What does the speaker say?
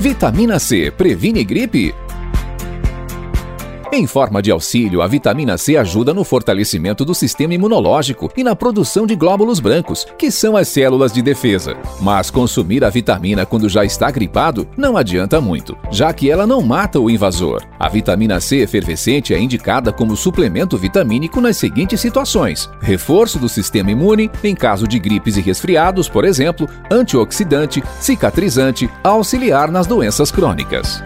Vitamina C previne gripe? Em forma de auxílio, a vitamina C ajuda no fortalecimento do sistema imunológico e na produção de glóbulos brancos, que são as células de defesa. Mas consumir a vitamina quando já está gripado não adianta muito, já que ela não mata o invasor. A vitamina C efervescente é indicada como suplemento vitamínico nas seguintes situações: reforço do sistema imune, em caso de gripes e resfriados, por exemplo, antioxidante, cicatrizante, auxiliar nas doenças crônicas.